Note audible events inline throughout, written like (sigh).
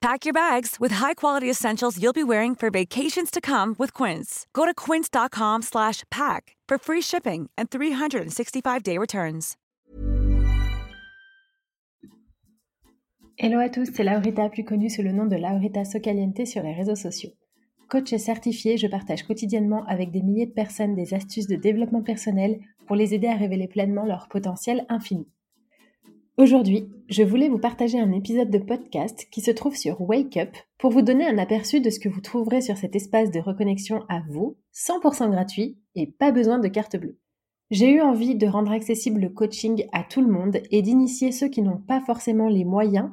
Pack your bags with high-quality essentials you'll be wearing for vacations to come with Quince. Go to quince.com/pack for free shipping and 365-day returns. Hello à tous, c'est Laurita, plus connue sous le nom de Laurita Socaliente sur les réseaux sociaux. Coach certifié, je partage quotidiennement avec des milliers de personnes des astuces de développement personnel pour les aider à révéler pleinement leur potentiel infini. Aujourd'hui, je voulais vous partager un épisode de podcast qui se trouve sur Wake Up pour vous donner un aperçu de ce que vous trouverez sur cet espace de reconnexion à vous, 100% gratuit et pas besoin de carte bleue. J'ai eu envie de rendre accessible le coaching à tout le monde et d'initier ceux qui n'ont pas forcément les moyens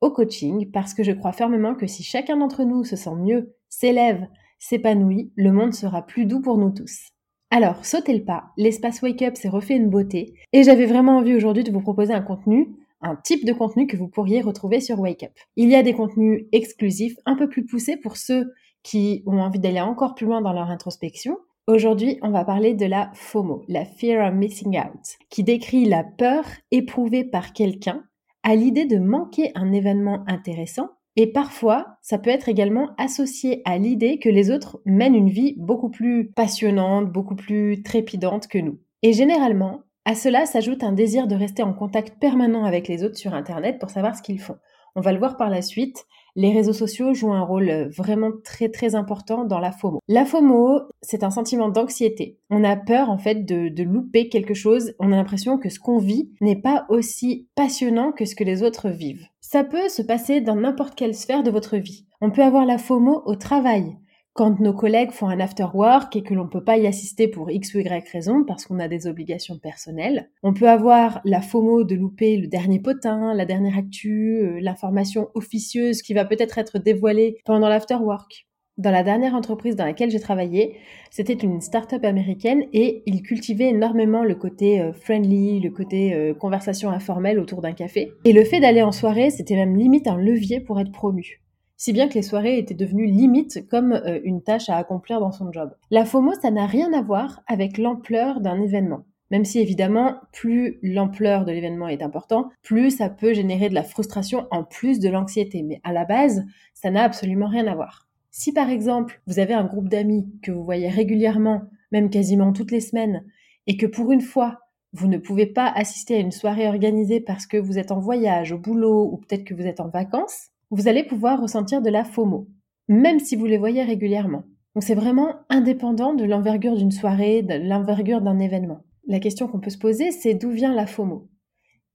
au coaching parce que je crois fermement que si chacun d'entre nous se sent mieux, s'élève, s'épanouit, le monde sera plus doux pour nous tous. Alors, sautez le pas, l'espace Wake Up s'est refait une beauté, et j'avais vraiment envie aujourd'hui de vous proposer un contenu, un type de contenu que vous pourriez retrouver sur Wake Up. Il y a des contenus exclusifs, un peu plus poussés pour ceux qui ont envie d'aller encore plus loin dans leur introspection. Aujourd'hui, on va parler de la FOMO, la Fear of Missing Out, qui décrit la peur éprouvée par quelqu'un à l'idée de manquer un événement intéressant et parfois, ça peut être également associé à l'idée que les autres mènent une vie beaucoup plus passionnante, beaucoup plus trépidante que nous. Et généralement, à cela s'ajoute un désir de rester en contact permanent avec les autres sur Internet pour savoir ce qu'ils font. On va le voir par la suite, les réseaux sociaux jouent un rôle euh, vraiment très très important dans la FOMO. La FOMO, c'est un sentiment d'anxiété. On a peur en fait de, de louper quelque chose. On a l'impression que ce qu'on vit n'est pas aussi passionnant que ce que les autres vivent. Ça peut se passer dans n'importe quelle sphère de votre vie. On peut avoir la FOMO au travail quand nos collègues font un after work et que l'on ne peut pas y assister pour X ou Y raison parce qu'on a des obligations personnelles. On peut avoir la FOMO de louper le dernier potin, la dernière actu, euh, l'information officieuse qui va peut-être être dévoilée pendant l'after work. Dans la dernière entreprise dans laquelle j'ai travaillé, c'était une start-up américaine et ils cultivaient énormément le côté euh, friendly, le côté euh, conversation informelle autour d'un café. Et le fait d'aller en soirée, c'était même limite un levier pour être promu si bien que les soirées étaient devenues limite comme euh, une tâche à accomplir dans son job. La FOMO, ça n'a rien à voir avec l'ampleur d'un événement. Même si évidemment, plus l'ampleur de l'événement est important, plus ça peut générer de la frustration en plus de l'anxiété. Mais à la base, ça n'a absolument rien à voir. Si par exemple, vous avez un groupe d'amis que vous voyez régulièrement, même quasiment toutes les semaines, et que pour une fois, vous ne pouvez pas assister à une soirée organisée parce que vous êtes en voyage, au boulot, ou peut-être que vous êtes en vacances, vous allez pouvoir ressentir de la FOMO, même si vous les voyez régulièrement. Donc c'est vraiment indépendant de l'envergure d'une soirée, de l'envergure d'un événement. La question qu'on peut se poser, c'est d'où vient la FOMO?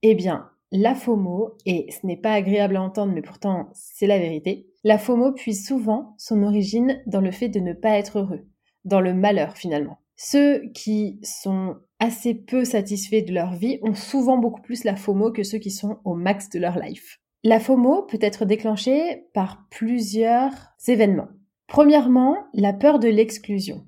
Eh bien, la FOMO, et ce n'est pas agréable à entendre, mais pourtant c'est la vérité, la FOMO puise souvent son origine dans le fait de ne pas être heureux, dans le malheur finalement. Ceux qui sont assez peu satisfaits de leur vie ont souvent beaucoup plus la FOMO que ceux qui sont au max de leur life. La FOMO peut être déclenchée par plusieurs événements. Premièrement, la peur de l'exclusion.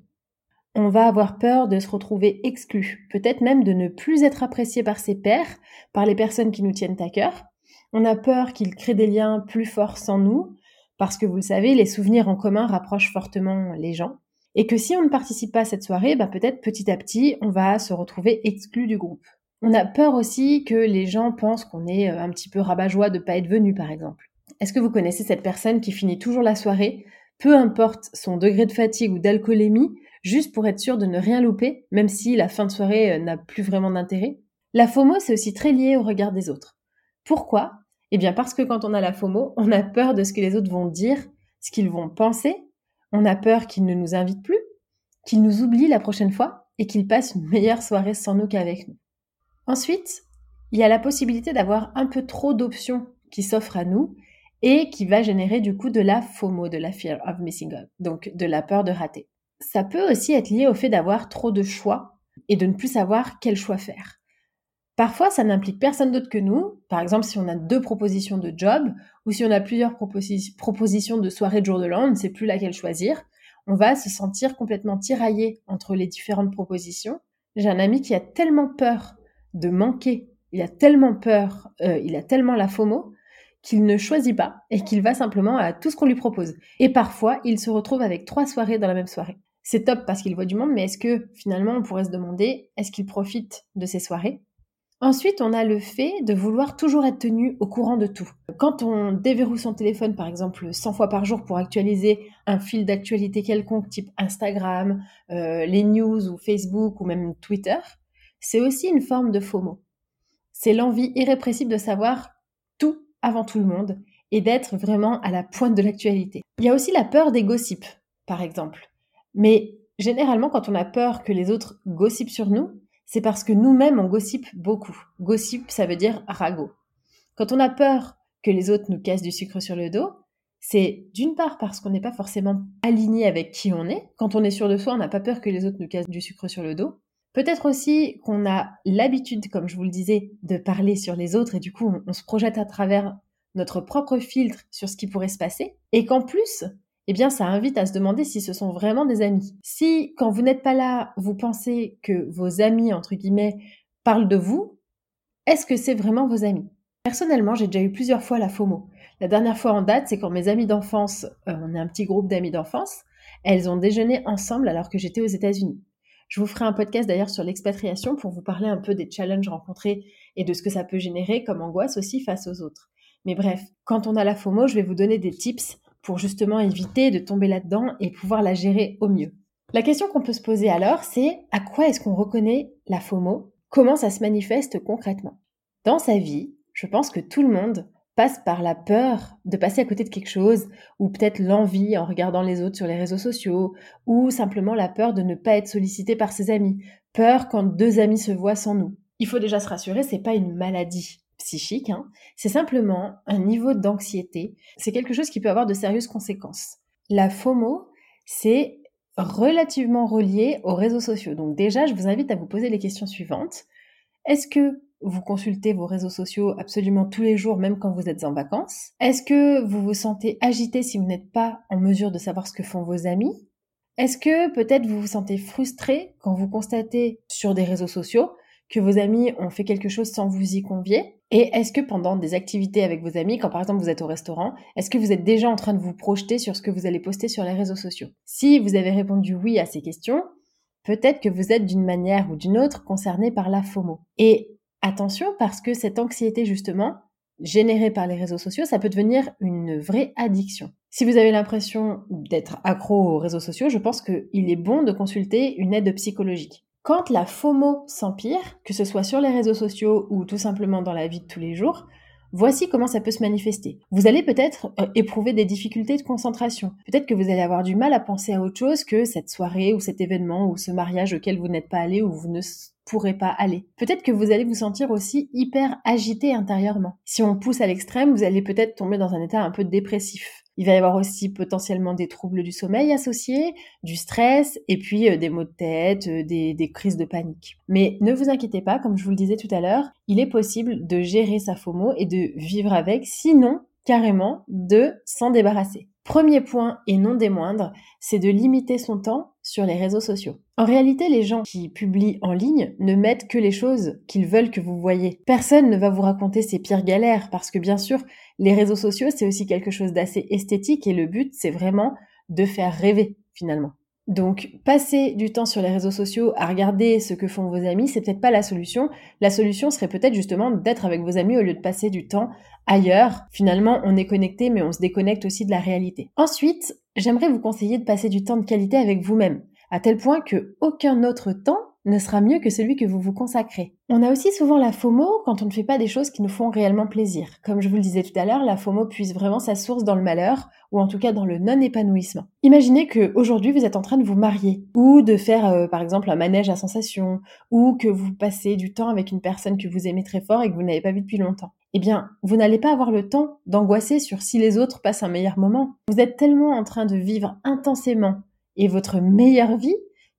On va avoir peur de se retrouver exclu, peut-être même de ne plus être apprécié par ses pairs, par les personnes qui nous tiennent à cœur. On a peur qu'ils créent des liens plus forts sans nous, parce que vous le savez, les souvenirs en commun rapprochent fortement les gens. Et que si on ne participe pas à cette soirée, bah peut-être petit à petit, on va se retrouver exclu du groupe. On a peur aussi que les gens pensent qu'on est euh, un petit peu rabat-joie de pas être venu, par exemple. Est-ce que vous connaissez cette personne qui finit toujours la soirée, peu importe son degré de fatigue ou d'alcoolémie, juste pour être sûr de ne rien louper, même si la fin de soirée euh, n'a plus vraiment d'intérêt La FOMO, c'est aussi très lié au regard des autres. Pourquoi? Eh bien parce que quand on a la FOMO, on a peur de ce que les autres vont dire, ce qu'ils vont penser, on a peur qu'ils ne nous invitent plus, qu'ils nous oublient la prochaine fois et qu'ils passent une meilleure soirée sans nous qu'avec nous. Ensuite, il y a la possibilité d'avoir un peu trop d'options qui s'offrent à nous et qui va générer du coup de la FOMO, de la fear of missing out, donc de la peur de rater. Ça peut aussi être lié au fait d'avoir trop de choix et de ne plus savoir quel choix faire. Parfois, ça n'implique personne d'autre que nous. Par exemple, si on a deux propositions de job ou si on a plusieurs propositions de soirée de jour de l'an, on ne sait plus laquelle choisir. On va se sentir complètement tiraillé entre les différentes propositions. J'ai un ami qui a tellement peur de manquer, il a tellement peur, euh, il a tellement la FOMO qu'il ne choisit pas et qu'il va simplement à tout ce qu'on lui propose. Et parfois, il se retrouve avec trois soirées dans la même soirée. C'est top parce qu'il voit du monde, mais est-ce que finalement on pourrait se demander, est-ce qu'il profite de ces soirées? Ensuite, on a le fait de vouloir toujours être tenu au courant de tout. Quand on déverrouille son téléphone, par exemple, 100 fois par jour pour actualiser un fil d'actualité quelconque, type Instagram, euh, les news ou Facebook ou même Twitter, c'est aussi une forme de FOMO. C'est l'envie irrépressible de savoir tout avant tout le monde et d'être vraiment à la pointe de l'actualité. Il y a aussi la peur des gossips, par exemple. Mais généralement, quand on a peur que les autres gossipent sur nous, c'est parce que nous-mêmes, on gossipe beaucoup. Gossip, ça veut dire ragot. Quand on a peur que les autres nous cassent du sucre sur le dos, c'est d'une part parce qu'on n'est pas forcément aligné avec qui on est. Quand on est sûr de soi, on n'a pas peur que les autres nous cassent du sucre sur le dos. Peut-être aussi qu'on a l'habitude, comme je vous le disais, de parler sur les autres et du coup on, se projette à travers notre propre filtre sur ce qui pourrait se passer et qu'en plus, eh bien ça invite à se demander si ce sont vraiment des amis. Si quand vous n'êtes pas là, vous pensez que vos amis, entre guillemets, parlent de vous, est-ce que c'est vraiment vos amis? Personnellement, j'ai déjà eu plusieurs fois la FOMO. La dernière fois en date, c'est quand mes amis d'enfance, euh, on est un petit groupe d'amis d'enfance, elles ont déjeuné ensemble alors que j'étais aux États-Unis. Je vous ferai un podcast d'ailleurs sur l'expatriation pour vous parler un peu des challenges rencontrés et de ce que ça peut générer comme angoisse aussi face aux autres. Mais bref, quand on a la FOMO, je vais vous donner des tips pour justement éviter de tomber là-dedans et pouvoir la gérer au mieux. La question qu'on peut se poser alors, c'est à quoi est-ce qu'on reconnaît la FOMO? Comment ça se manifeste concrètement? Dans sa vie, je pense que tout le monde passe par la peur de passer à côté de quelque chose, ou peut-être l'envie en regardant les autres sur les réseaux sociaux, ou simplement la peur de ne pas être sollicité par ses amis, peur quand deux amis se voient sans nous. Il faut déjà se rassurer, c'est pas une maladie psychique, hein. c'est simplement un niveau d'anxiété, c'est quelque chose qui peut avoir de sérieuses conséquences. La FOMO, c'est relativement relié aux réseaux sociaux. Donc déjà, je vous invite à vous poser les questions suivantes. Est-ce que vous consultez vos réseaux sociaux absolument tous les jours, même quand vous êtes en vacances. Est-ce que vous vous sentez agité si vous n'êtes pas en mesure de savoir ce que font vos amis? Est-ce que peut-être vous vous sentez frustré quand vous constatez sur des réseaux sociaux que vos amis ont fait quelque chose sans vous y convier? Et est-ce que pendant des activités avec vos amis, quand par exemple vous êtes au restaurant, est-ce que vous êtes déjà en train de vous projeter sur ce que vous allez poster sur les réseaux sociaux? Si vous avez répondu oui à ces questions, peut-être que vous êtes d'une manière ou d'une autre concerné par la FOMO. Attention parce que cette anxiété justement, générée par les réseaux sociaux, ça peut devenir une vraie addiction. Si vous avez l'impression d'être accro aux réseaux sociaux, je pense qu'il est bon de consulter une aide psychologique. Quand la FOMO s'empire, que ce soit sur les réseaux sociaux ou tout simplement dans la vie de tous les jours, Voici comment ça peut se manifester. Vous allez peut-être euh, éprouver des difficultés de concentration. Peut-être que vous allez avoir du mal à penser à autre chose que cette soirée ou cet événement ou ce mariage auquel vous n'êtes pas allé ou vous ne pourrez pas aller. Peut-être que vous allez vous sentir aussi hyper agité intérieurement. Si on pousse à l'extrême, vous allez peut-être tomber dans un état un peu dépressif. Il va y avoir aussi potentiellement des troubles du sommeil associés, du stress et puis euh, des maux de tête, euh, des, des, crises de panique. Mais ne vous inquiétez pas, comme je vous le disais tout à l'heure, il est possible de gérer sa FOMO et de vivre avec, sinon carrément de s'en débarrasser. Premier point, et non des moindres, c'est de limiter son temps sur les réseaux sociaux. En réalité, les gens qui publient en ligne ne mettent que les choses qu'ils veulent que vous voyez. Personne ne va vous raconter ses pires galères parce que bien sûr, les réseaux sociaux, c'est aussi quelque chose d'assez esthétique et le but, c'est vraiment de faire rêver finalement. Donc, passer du temps sur les réseaux sociaux à regarder ce que font vos amis, c'est peut-être pas la solution. La solution serait peut-être justement d'être avec vos amis au lieu de passer du temps ailleurs. Finalement, on est connecté, mais on se déconnecte aussi de la réalité. Ensuite, j'aimerais vous conseiller de passer du temps de qualité avec vous-même, à tel point que aucun autre temps ne sera mieux que celui que vous vous consacrez. On a aussi souvent la FOMO quand on ne fait pas des choses qui nous font réellement plaisir. Comme je vous le disais tout à l'heure, la FOMO puise vraiment sa source dans le malheur, ou en tout cas dans le non-épanouissement. Imaginez que aujourd'hui vous êtes en train de vous marier, ou de faire euh, par exemple un manège à sensation, ou que vous passez du temps avec une personne que vous aimez très fort et que vous n'avez pas vu depuis longtemps. Eh bien, vous n'allez pas avoir le temps d'angoisser sur si les autres passent un meilleur moment. Vous êtes tellement en train de vivre intensément et votre meilleure vie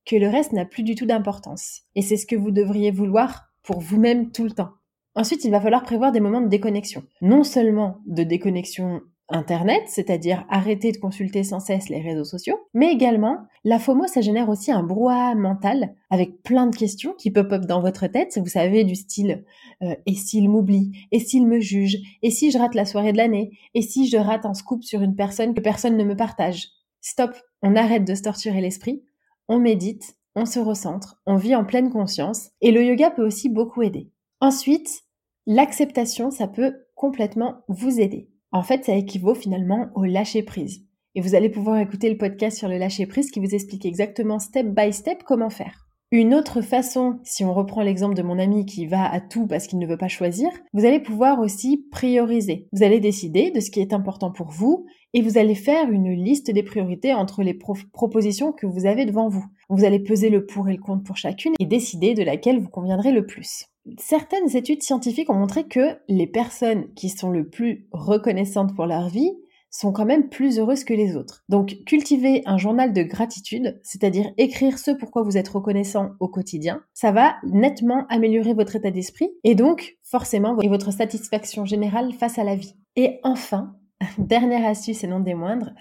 que le reste n'a plus du tout d'importance. Et c'est ce que vous devriez vouloir pour vous-même tout le temps. Ensuite, il va falloir prévoir des moments de déconnexion. Non seulement de déconnexion Internet, c'est-à-dire arrêter de consulter sans cesse les réseaux sociaux, mais également, la FOMO, ça génère aussi un brouhaha mental avec plein de questions qui pop-up dans votre tête, vous savez, du style euh, et s'il m'oublie, et s'il me juge, et si je rate la soirée de l'année, et si je rate un scoop sur une personne que personne ne me partage? Stop, on arrête de se torturer l'esprit, on médite, on se recentre, on vit en pleine conscience, et le yoga peut aussi beaucoup aider. Ensuite, l'acceptation, ça peut complètement vous aider. En fait, ça équivaut finalement au lâcher prise. Et vous allez pouvoir écouter le podcast sur le lâcher prise qui vous explique exactement step by step comment faire. Une autre façon, si on reprend l'exemple de mon ami qui va à tout parce qu'il ne veut pas choisir, vous allez pouvoir aussi prioriser. Vous allez décider de ce qui est important pour vous et vous allez faire une liste des priorités entre les propositions que vous avez devant vous. Vous allez peser le pour et le contre pour chacune et décider de laquelle vous conviendrez le plus. Certaines études scientifiques ont montré que les personnes qui sont le plus reconnaissantes pour leur vie sont quand même plus heureuses que les autres. Donc cultiver un journal de gratitude, c'est-à-dire écrire ce pourquoi vous êtes reconnaissant au quotidien, ça va nettement améliorer votre état d'esprit et donc forcément votre satisfaction générale face à la vie. Et enfin, (laughs) dernière astuce et non des moindres,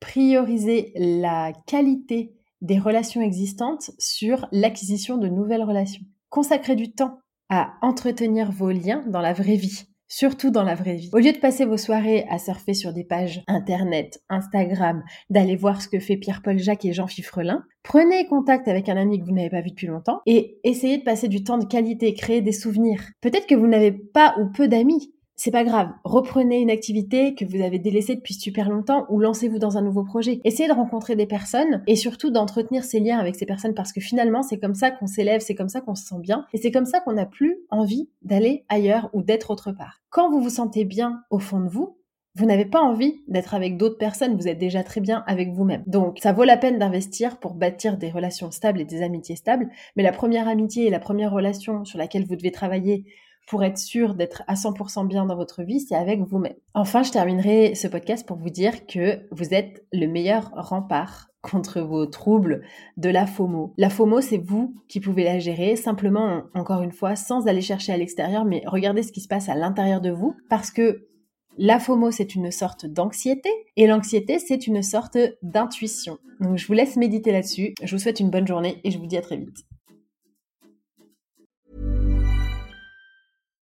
prioriser la qualité des relations existantes sur l'acquisition de nouvelles relations. Consacrez du temps à entretenir vos liens dans la vraie vie surtout dans la vraie vie. Au lieu de passer vos soirées à surfer sur des pages internet, Instagram, d'aller voir ce que fait Pierre-Paul Jacques et Jean Fifrelin, prenez contact avec un ami que vous n'avez pas vu depuis longtemps et essayez de passer du temps de qualité, créer des souvenirs. Peut-être que vous n'avez pas ou peu d'amis, c'est pas grave. Reprenez une activité que vous avez délaissée depuis super longtemps ou lancez-vous dans un nouveau projet. Essayez de rencontrer des personnes et surtout d'entretenir ces liens avec ces personnes parce que finalement, c'est comme ça qu'on s'élève, c'est comme ça qu'on se sent bien et c'est comme ça qu'on n'a plus envie d'aller ailleurs ou d'être autre part. Quand vous vous sentez bien au fond de vous, vous n'avez pas envie d'être avec d'autres personnes, vous êtes déjà très bien avec vous-même. Donc ça vaut la peine d'investir pour bâtir des relations stables et des amitiés stables, mais la première amitié et la première relation sur laquelle vous devez travailler pour être sûr d'être à 100% bien dans votre vie, c'est avec vous-même. Enfin, je terminerai ce podcast pour vous dire que vous êtes le meilleur rempart contre vos troubles de la FOMO. La FOMO, c'est vous qui pouvez la gérer, simplement, encore une fois, sans aller chercher à l'extérieur, mais regardez ce qui se passe à l'intérieur de vous, parce que la FOMO, c'est une sorte d'anxiété, et l'anxiété, c'est une sorte d'intuition. Donc, je vous laisse méditer là-dessus. Je vous souhaite une bonne journée et je vous dis à très vite.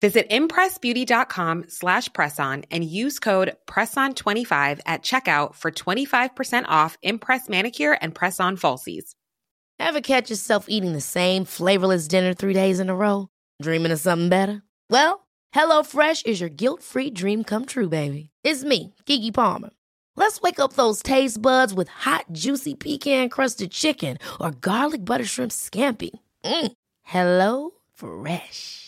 Visit impressbeauty.com slash presson and use code PRESSON25 at checkout for 25% off Impress Manicure and Press-On Falsies. Ever catch yourself eating the same flavorless dinner three days in a row? Dreaming of something better? Well, HelloFresh is your guilt-free dream come true, baby. It's me, Kiki Palmer. Let's wake up those taste buds with hot, juicy pecan-crusted chicken or garlic butter shrimp scampi. Mm. Hello Fresh.